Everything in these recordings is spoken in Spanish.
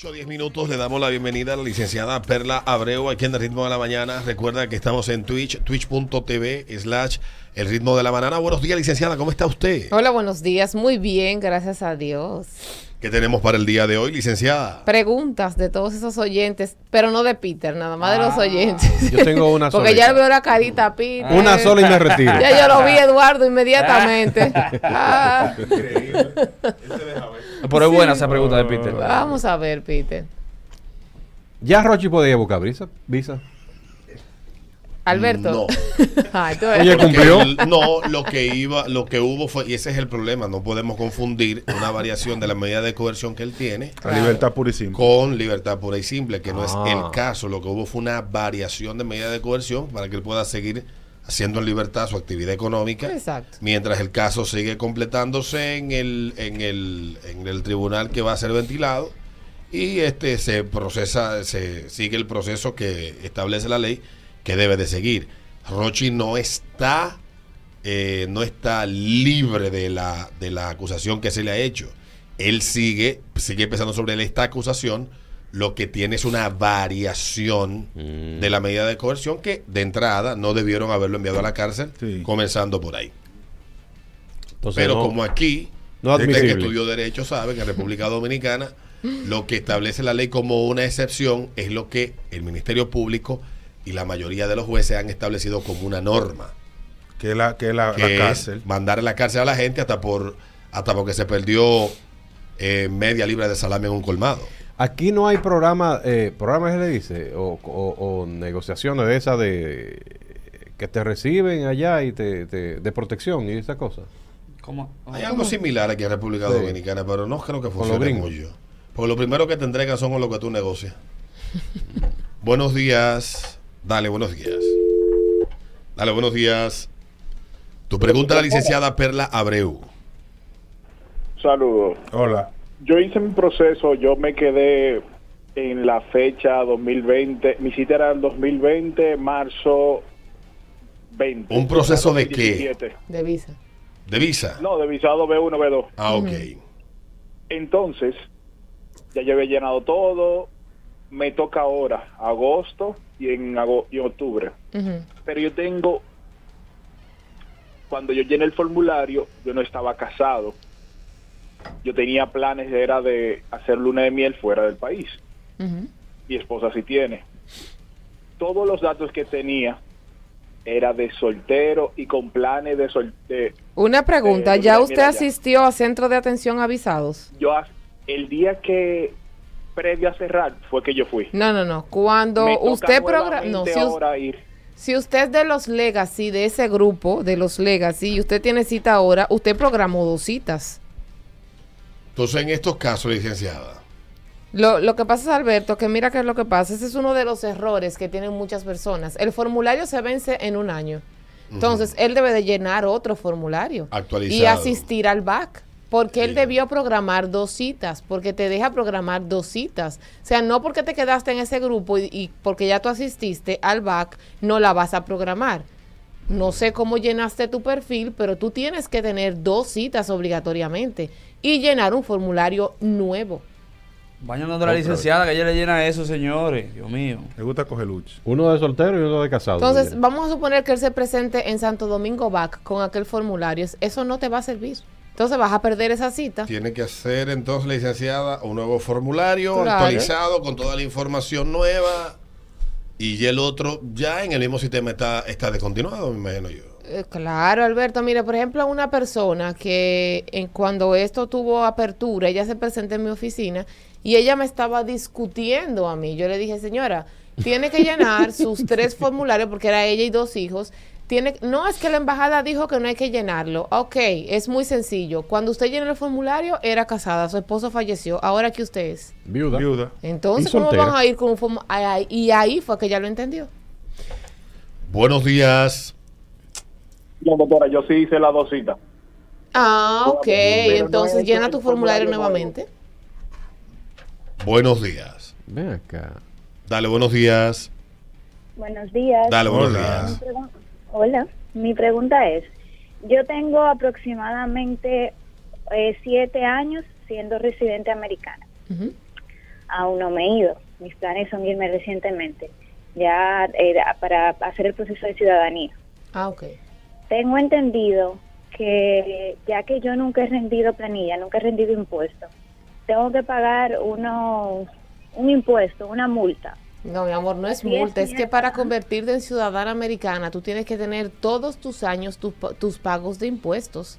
8 o 10 minutos le damos la bienvenida a la licenciada Perla Abreu aquí en el ritmo de la mañana. Recuerda que estamos en Twitch, twitch.tv slash el ritmo de la mañana. Buenos días, licenciada, ¿cómo está usted? Hola, buenos días. Muy bien, gracias a Dios. ¿Qué tenemos para el día de hoy, licenciada? Preguntas de todos esos oyentes, pero no de Peter, nada más de los Ah, oyentes. yo tengo una Porque solita. ya veo la carita a Peter. Una sola y me retiro. Ya yo lo vi, Eduardo, inmediatamente. Ah, Pero es buena esa pregunta de Peter. vamos a ver, Peter. ¿Ya Rochi podía buscar visa? visa? Alberto. No. Ay, tú Oye, eres- Porque ¿Cumplió? no, lo que iba, lo que hubo fue, y ese es el problema, no podemos confundir una variación de la medida de coerción que él tiene A libertad pura y simple. con libertad pura y simple, que no es Ah. el caso. Lo que hubo fue una variación de medida de coerción para que él pueda seguir haciendo en libertad su actividad económica. Exacto. Mientras el caso sigue completándose en el, en el, en el tribunal que va a ser ventilado y este se procesa, se sigue el proceso que establece la ley que debe de seguir. Rochi no está, eh, no está libre de la, de la acusación que se le ha hecho. Él sigue, sigue pensando sobre esta acusación. Lo que tiene es una variación de la medida de coerción que de entrada no debieron haberlo enviado a la cárcel, Sí. comenzando por ahí. Entonces, Pero no- como aquí, no que estudió Derecho sabe que en República Dominicana lo que establece la ley como una excepción es lo que el Ministerio Público y la mayoría de los jueces han establecido como una norma, Que es la, que es la, que la es cárcel. mandar a la cárcel a la gente hasta por hasta porque se perdió eh, media libra de salame en un colmado. Aquí no hay programa, eh, programa se le dice, o, o- o negociaciones de esas de que te reciben allá y te, te- de protección y esas cosas. ¿Cómo? Hay algo similar aquí en República Sí. Dominicana, pero no creo que funcione mucho. Porque lo primero que te entregan son con lo que tú negocias. buenos días. Dale, buenos días. Dale, buenos días. Tu pregunta a la licenciada Perla Abreu. Saludos. Hola. Yo hice mi proceso, yo me quedé en la fecha 2020, mi cita era el 2020, marzo 20. ¿Un proceso de qué? 2017. De visa. ¿De visa? No, de visado B1, B2. Ah, ok. Entonces, ya yo había llenado todo, me toca ahora, agosto y en, ago- y octubre. Ujú. Pero yo tengo, cuando yo llené el formulario, yo no estaba casado. Yo tenía planes, era de hacer luna de miel fuera del país. Mi esposa sí tiene. Todos los datos que tenía era de soltero y con planes de soltero. Una pregunta, Eh, ¿ya usted asistió a centro de atención avisados? Yo el día que previo a cerrar fue que yo fui. No, no, no. Cuando Me usted programa... No, si, ahora ir. si usted es de los Legacy, de ese grupo, de los Legacy, y usted tiene cita ahora, usted programó dos citas. Entonces, en estos casos, licenciada, Lo, lo que pasa es, Alberto, que mira qué es lo que pasa. Ese es uno de los errores que tienen muchas personas. El formulario se vence en un año. Entonces, él debe de llenar otro formulario. Actualizado. Y asistir al BAC. Porque él debió programar dos citas, porque te deja programar dos citas. O sea, no porque te quedaste en ese grupo y, y porque ya tú asististe al BAC, no la vas a programar. No sé cómo llenaste tu perfil, pero tú tienes que tener dos citas obligatoriamente y llenar un formulario nuevo. Vayan dando la licenciada que ella le llena eso, señores. Dios mío. Me gusta coger lucha. Uno de soltero y uno de casado. Entonces, vamos a suponer que él se presente en Santo Domingo BAC con aquel formulario. Eso no te va a servir. Entonces vas a perder esa cita. tiene que hacer entonces, licenciada, un nuevo formulario Claro. actualizado con toda la información nueva. Y el otro ya en el mismo sistema está, está descontinuado, me imagino yo. Eh, Claro, Alberto. Mire, por ejemplo, una persona que en, cuando esto tuvo apertura, ella se presentó en mi oficina y ella me estaba discutiendo a mí. Yo le dije, señora, tiene que llenar sus tres formularios porque era ella y dos hijos. Tiene, no es que la embajada dijo que no hay que llenarlo. Ok, es muy sencillo. Cuando usted llena el formulario, era casada, su esposo falleció. Ahora que usted es. Viuda. Viuda. Entonces, ¿cómo van a ir con un formulario? Y ahí fue que ya lo entendió. Buenos días. No, doctora, yo sí hice las dos citas. Ah, ok. Entonces llena tu formulario nuevamente. Buenos días. Ven acá. Dale, buenos días. Buenos días. Dale, buenos días. Hola, mi pregunta es, yo tengo aproximadamente eh, siete años siendo residente americana. Aún no me he ido. Mis planes son irme recientemente, ya eh, para hacer el proceso de ciudadanía. Ah, ok. Tengo entendido que ya que yo nunca he rendido planilla, nunca he rendido impuestos, tengo que pagar uno, un impuesto, una multa. No, mi amor, no es Sí, multa, es que para convertirte en ciudadana americana tú tienes que tener todos tus años tus, pa- tus pagos de impuestos.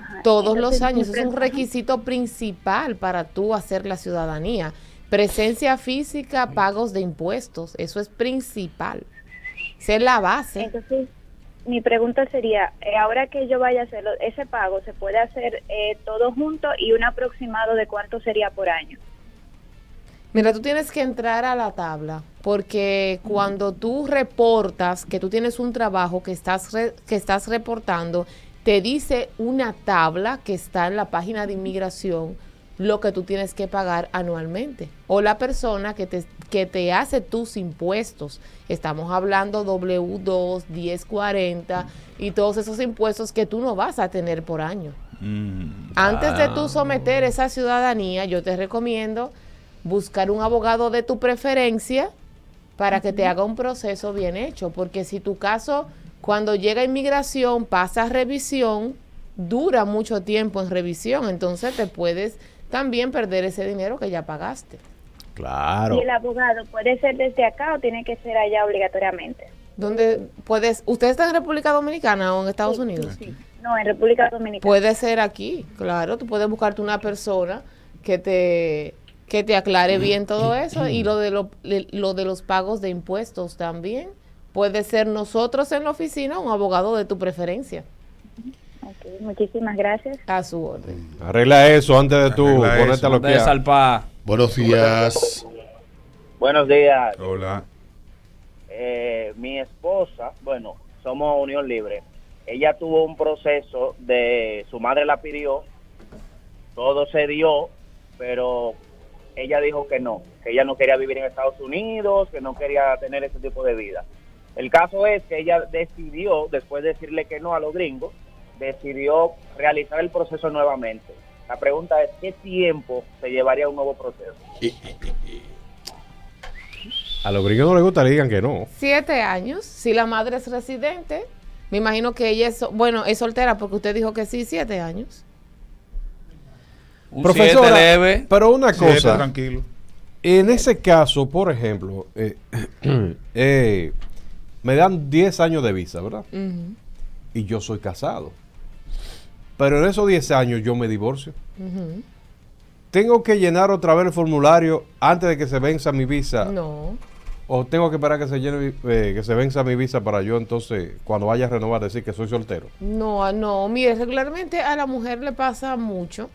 Ajá, Todos los años. Es un requisito principal para tú hacer la ciudadanía. Presencia física, pagos de impuestos. Eso es principal. Esa es la base. Entonces, mi pregunta sería, eh, ahora que yo vaya a hacerlo, ese pago se puede hacer eh, todo junto y un aproximado de cuánto sería por año. Mira, tú tienes que entrar a la tabla porque cuando tú reportas que tú tienes un trabajo que estás re- que estás reportando, te dice una tabla que está en la página de inmigración lo que tú tienes que pagar anualmente o la persona que te que te hace tus impuestos. Estamos hablando W2, 1040 y todos esos impuestos que tú no vas a tener por año. Mm. Antes de tú someter esa ciudadanía, yo te recomiendo buscar un abogado de tu preferencia para que te haga un proceso bien hecho, porque si tu caso cuando llega a inmigración pasa a revisión, dura mucho tiempo en revisión, entonces te puedes también perder ese dinero que ya pagaste. Claro. ¿Y el abogado puede ser desde acá o tiene que ser allá obligatoriamente? Donde puedes, ¿usted está en República Dominicana o en Estados Sí, Unidos? sí. No, en República Dominicana. Puede ser aquí, claro, tú puedes buscarte una persona que te que te aclare bien todo eso y lo de lo, lo de los pagos de impuestos también. Puede ser nosotros en la oficina un abogado de tu preferencia, Ok, muchísimas gracias. a su orden. Arregla eso antes de tú ponerte a lo salpa. Buenos días. Buenos días. Hola. Eh, mi esposa, bueno, somos unión libre. Ella tuvo un proceso de su madre la pidió, todo se dio, pero ella dijo que no, que ella no quería vivir en Estados Unidos, que no quería tener ese tipo de vida. El caso es que ella decidió, después de decirle que no a los gringos, decidió realizar el proceso nuevamente. La pregunta es, ¿qué tiempo se llevaría un nuevo proceso? A los gringos no les gusta que le digan que no. Siete años, si la madre es residente, me imagino que ella es, bueno, es soltera porque usted dijo que sí, siete años. Un Profesora, siete leve. pero una Siete, cosa, tranquilo. en ese caso, por ejemplo, eh, eh, me dan 10 años de visa, ¿verdad? Y yo soy casado. Pero en esos 10 años yo me divorcio. ¿Tengo que llenar otra vez el formulario antes de que se venza mi visa? No. ¿O tengo que esperar que se, llene, eh, que se venza mi visa para yo entonces, cuando vaya a renovar, decir que soy soltero? No, no, mire, regularmente a la mujer le pasa mucho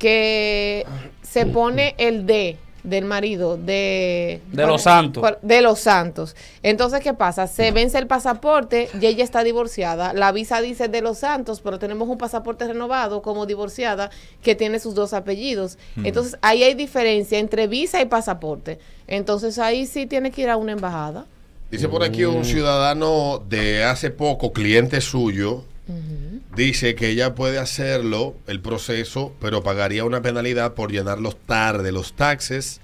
que se pone el D del marido de De los santos. de los santos. Entonces, ¿qué pasa? Se vence el pasaporte y ella está divorciada. La visa dice de los santos, pero tenemos un pasaporte renovado como divorciada que tiene sus dos apellidos. Entonces, ahí hay diferencia entre visa y pasaporte. Entonces, ahí sí tiene que ir a una embajada. Dice por aquí Mm. un ciudadano de hace poco, cliente suyo, dice que ella puede hacerlo, el proceso, pero pagaría una penalidad por llenarlos tarde los taxes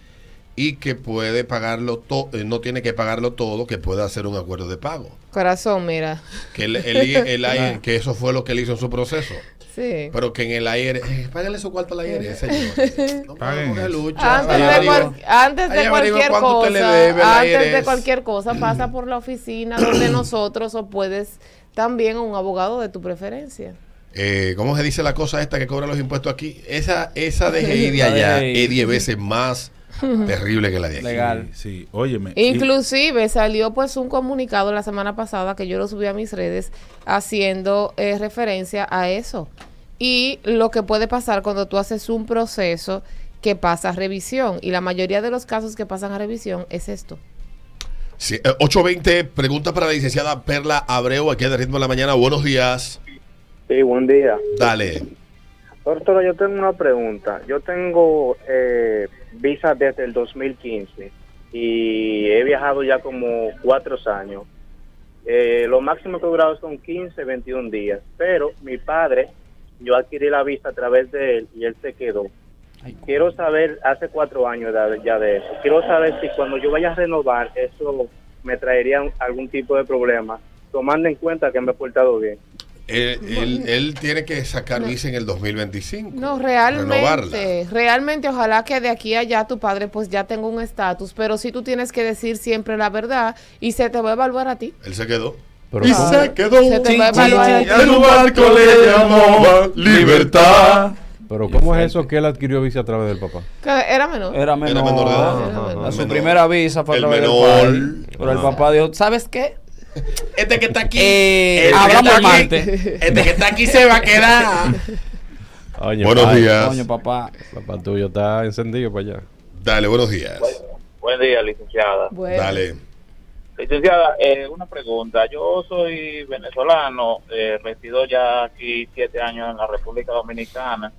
y que puede pagarlo todo, no tiene que pagarlo todo, que puede hacer un acuerdo de pago. Corazón, mira. Que, el, el- el IR que eso fue lo que él hizo en su proceso. Sí. Pero que en el aire, eh, págale su cuarto al aire, señor. No Paguen lucha. Antes de, cual- antes de cualquier cosa, antes de cualquier cosa, pasa por la oficina donde nosotros o puedes también a un abogado de tu preferencia. Eh, ¿Cómo se dice la cosa esta que cobra los impuestos aquí? Esa, esa de GI de allá DGI. es 10 veces más terrible que la de aquí. Legal. Sí, sí. óyeme. y- Inclusive salió pues un comunicado la semana pasada que yo lo subí a mis redes haciendo eh, referencia a eso. Y lo que puede pasar cuando tú haces un proceso que pasa a revisión. Y la mayoría de los casos que pasan a revisión es esto. Sí, eh, 820, pregunta para la licenciada Perla Abreu, aquí de Ritmo de la Mañana. Buenos días. Sí, buen día. Dale. Doctora, yo tengo una pregunta. Yo tengo eh, visa desde el 2015 y he viajado ya como cuatro años. Eh, lo máximo que he durado son 15, 21 días. Pero mi padre, yo adquirí la visa a través de él y él se quedó. Quiero saber, hace cuatro años ya de eso, quiero saber si cuando yo vaya a renovar, eso me traería algún tipo de problema, tomando en cuenta que me he portado bien. Él, él- él tiene que sacar visa en el 2025. No, Renovarla. realmente, realmente ojalá que de aquí a allá tu padre pues ya tenga un estatus, pero sí tú tienes que decir siempre la verdad y se te va a evaluar a ti. Él se quedó. Pero y se quedó. Se te va a evaluar a ti. Barco le llamaba libertad. Pero ¿cómo es eso que él adquirió visa a través del papá? Que era menor. Era menor. menor de edad. Era menor. Su Menor. primera visa fue a El través del menor. padre. Pero el papá dijo, ¿sabes qué? Este que está aquí. Eh, este que hablamos está el aquí. Este que está aquí se va a quedar. Oye, Buenos padre, días. Coño, papá. Papá tuyo está encendido para allá. Dale, buenos días. Buen día, licenciada. Bueno, Dale. Licenciada, eh, una pregunta. Yo soy venezolano, eh, resido ya aquí siete años en la República Dominicana.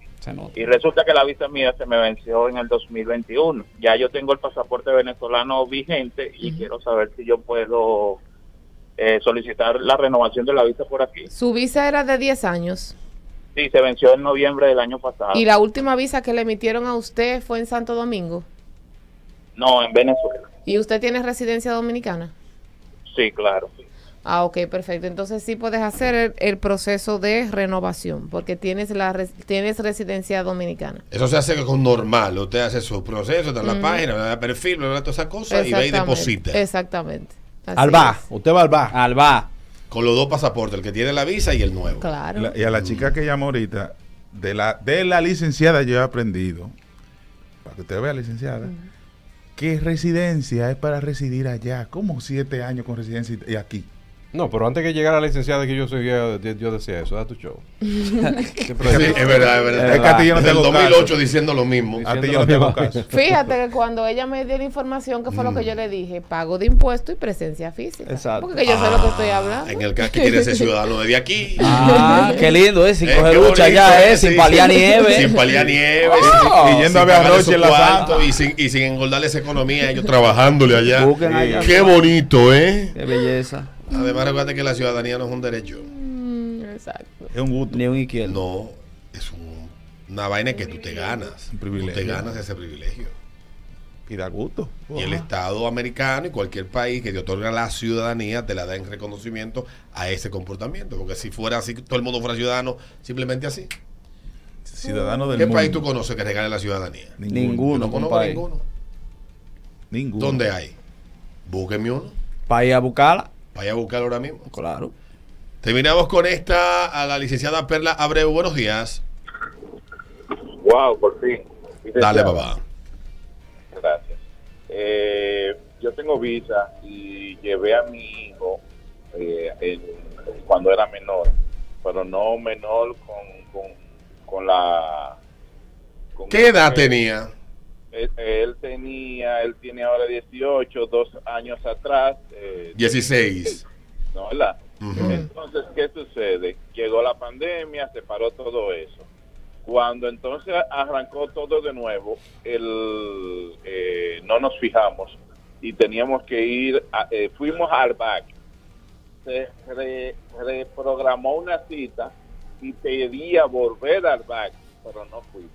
Y resulta que la visa mía se me venció en el 2021. Ya yo tengo el pasaporte venezolano vigente y quiero saber si yo puedo eh, solicitar la renovación de la visa por aquí. su visa era de 10 años Sí, se venció en noviembre del año pasado. y la última visa que le emitieron a usted fue en Santo Domingo No, en Venezuela. y usted tiene residencia dominicana. Sí, claro. Ah, ok, perfecto. Entonces sí puedes hacer el, el proceso de renovación porque tienes la res- tienes residencia dominicana. Eso se hace con normal. Usted hace su proceso, está en la página, le da perfil, da todas esas cosas y va y deposita. Exactamente. Así Al va, usted va al va. Alba. Con los dos pasaportes, el que tiene la visa y el nuevo. Claro. La- y a la chica que llamó ahorita, de la, de la licenciada yo he aprendido, para que usted vea, licenciada, que residencia es para residir allá. ¿Cómo siete años con residencia y aquí? No, pero antes que llegara la licenciada que yo seguía, yo, yo decía eso, da tu show. Sí, es verdad, es verdad. Es que a ti yo no te Del hago 2008 caso. diciendo lo mismo. A ti yo no te hago caso. Fíjate que cuando ella me dio la información, que fue lo que yo le dije, pago de impuestos y presencia física. Exacto. Porque yo sé lo que estoy hablando. En el caso que quiere ser ciudadano desde aquí. Ah, qué lindo, ¿eh? Sin Eh, coger qué lucha bonito, ya, eh, ¿eh? Sin paliar nieve. Sin paliar nieve. Oh. sin- Y yendo sin a ver su en la y sin, y sin engordarle esa economía, ellos trabajándole allá. Busquen allá. Qué bonito, ¿eh? Qué belleza. Además, recuerda que la ciudadanía no es un derecho. Mm, exacto. Es un gusto. Ni un izquierdo. No, es un- una vaina que tú te ganas. Un privilegio. Tú te ganas ese privilegio. Y da gusto. Y el Estado americano y cualquier país que te otorga la ciudadanía te la da en reconocimiento a ese comportamiento. Porque si fuera así, todo el mundo fuera ciudadano, simplemente así. Ciudadano del ¿Qué mundo. país tú conoces que regale la ciudadanía? Yo Ninguno, no conozco ninguno. Ninguno. ¿Dónde hay? Búsquenme uno. Ir a buscarla. Vaya a buscarlo ahora mismo. Claro. Terminamos con esta a la licenciada Perla Abreu. Buenos días. Wow, por fin. Dale, papá. Gracias. Eh, yo tengo visa y llevé a mi hijo eh, cuando era menor, pero no menor con, con, con la... con ¿Qué edad tenía? Él, él tenía, él tiene ahora 18, dos años atrás. Eh, 16. ¿no, ¿verdad? Ujú. Entonces, ¿qué sucede? Llegó la pandemia, se paró todo eso. Cuando entonces arrancó todo de nuevo, el, eh, no nos fijamos y teníamos que ir, a- eh, fuimos al back. Se re- reprogramó una cita y pedía volver al back, pero no fuimos.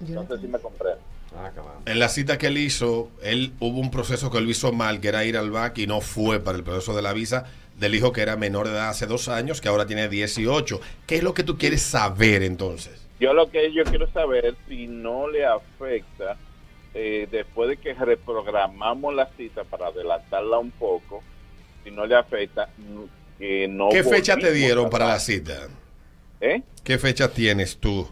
No sé si me comprende. En la cita que él hizo, él hubo un proceso que él hizo mal, que era ir al BAC y no fue para el proceso de la visa del hijo que era menor de edad hace dos años, que ahora tiene 18. ¿Qué es lo que tú quieres saber entonces? Yo lo que yo quiero saber si no le afecta eh, después de que reprogramamos la cita para adelantarla un poco, si no le afecta mm, que no. ¿Qué fecha te dieron para la cita? ¿Eh? ¿Qué fecha tienes tú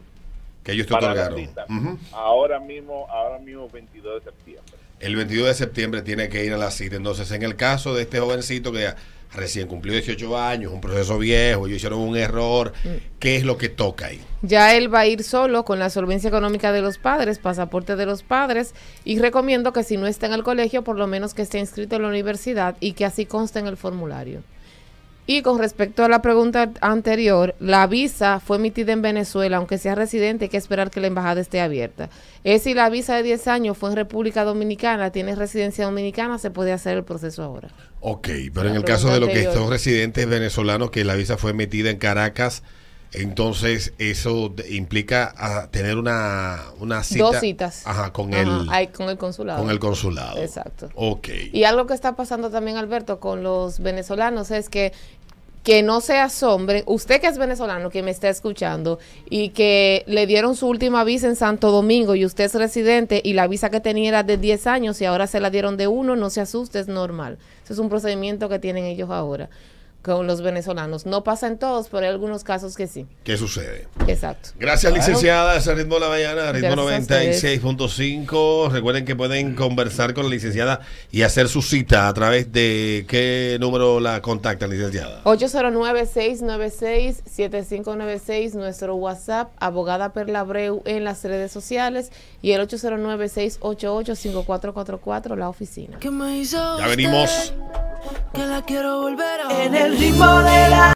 que ellos te Para la otorgaron? Ahora mismo, ahora mismo 22 de septiembre. El 22 de septiembre tiene que ir a la cita. Entonces, en el caso de este jovencito que recién cumplió 18 años, un proceso viejo, ellos hicieron un error, ¿qué es lo que toca ahí? Ya él va a ir solo con la solvencia económica de los padres, pasaporte de los padres y recomiendo que si no está en el colegio, por lo menos que esté inscrito en la universidad y que así conste en el formulario. Y con respecto a la pregunta anterior, la visa fue emitida en Venezuela, aunque sea residente, hay que esperar que la embajada esté abierta. Es si la visa de 10 años fue en República Dominicana, tiene residencia dominicana, se puede hacer el proceso ahora. Ok, pero en el caso de los que son residentes venezolanos, que la visa fue emitida en Caracas, Entonces, eso implica ah, tener una, una cita. Dos citas. Ajá, con Ajá, el, con el consulado. con el consulado. Exacto. Ok. Y algo que está pasando también, Alberto, con los venezolanos es que que no se asombren, usted que es venezolano, que me está escuchando, y que le dieron su última visa en Santo Domingo y usted es residente y la visa que tenía era de 10 años y ahora se la dieron de uno, no se asuste, es normal. Ese es un procedimiento que tienen ellos ahora con los venezolanos. No pasa en todos, pero hay algunos casos que sí. ¿Qué sucede? Exacto. Gracias, Claro. licenciada. Ese ritmo de la mañana, ritmo Gracias a ustedes. 96.5. Recuerden que pueden conversar con la licenciada y hacer su cita a través de qué número la contactan, licenciada. 809-696-7596, nuestro WhatsApp, abogada Perla Abreu en las redes sociales y el 809-688-5444, la oficina. Ya venimos. que la quiero volver a En el ritmo de la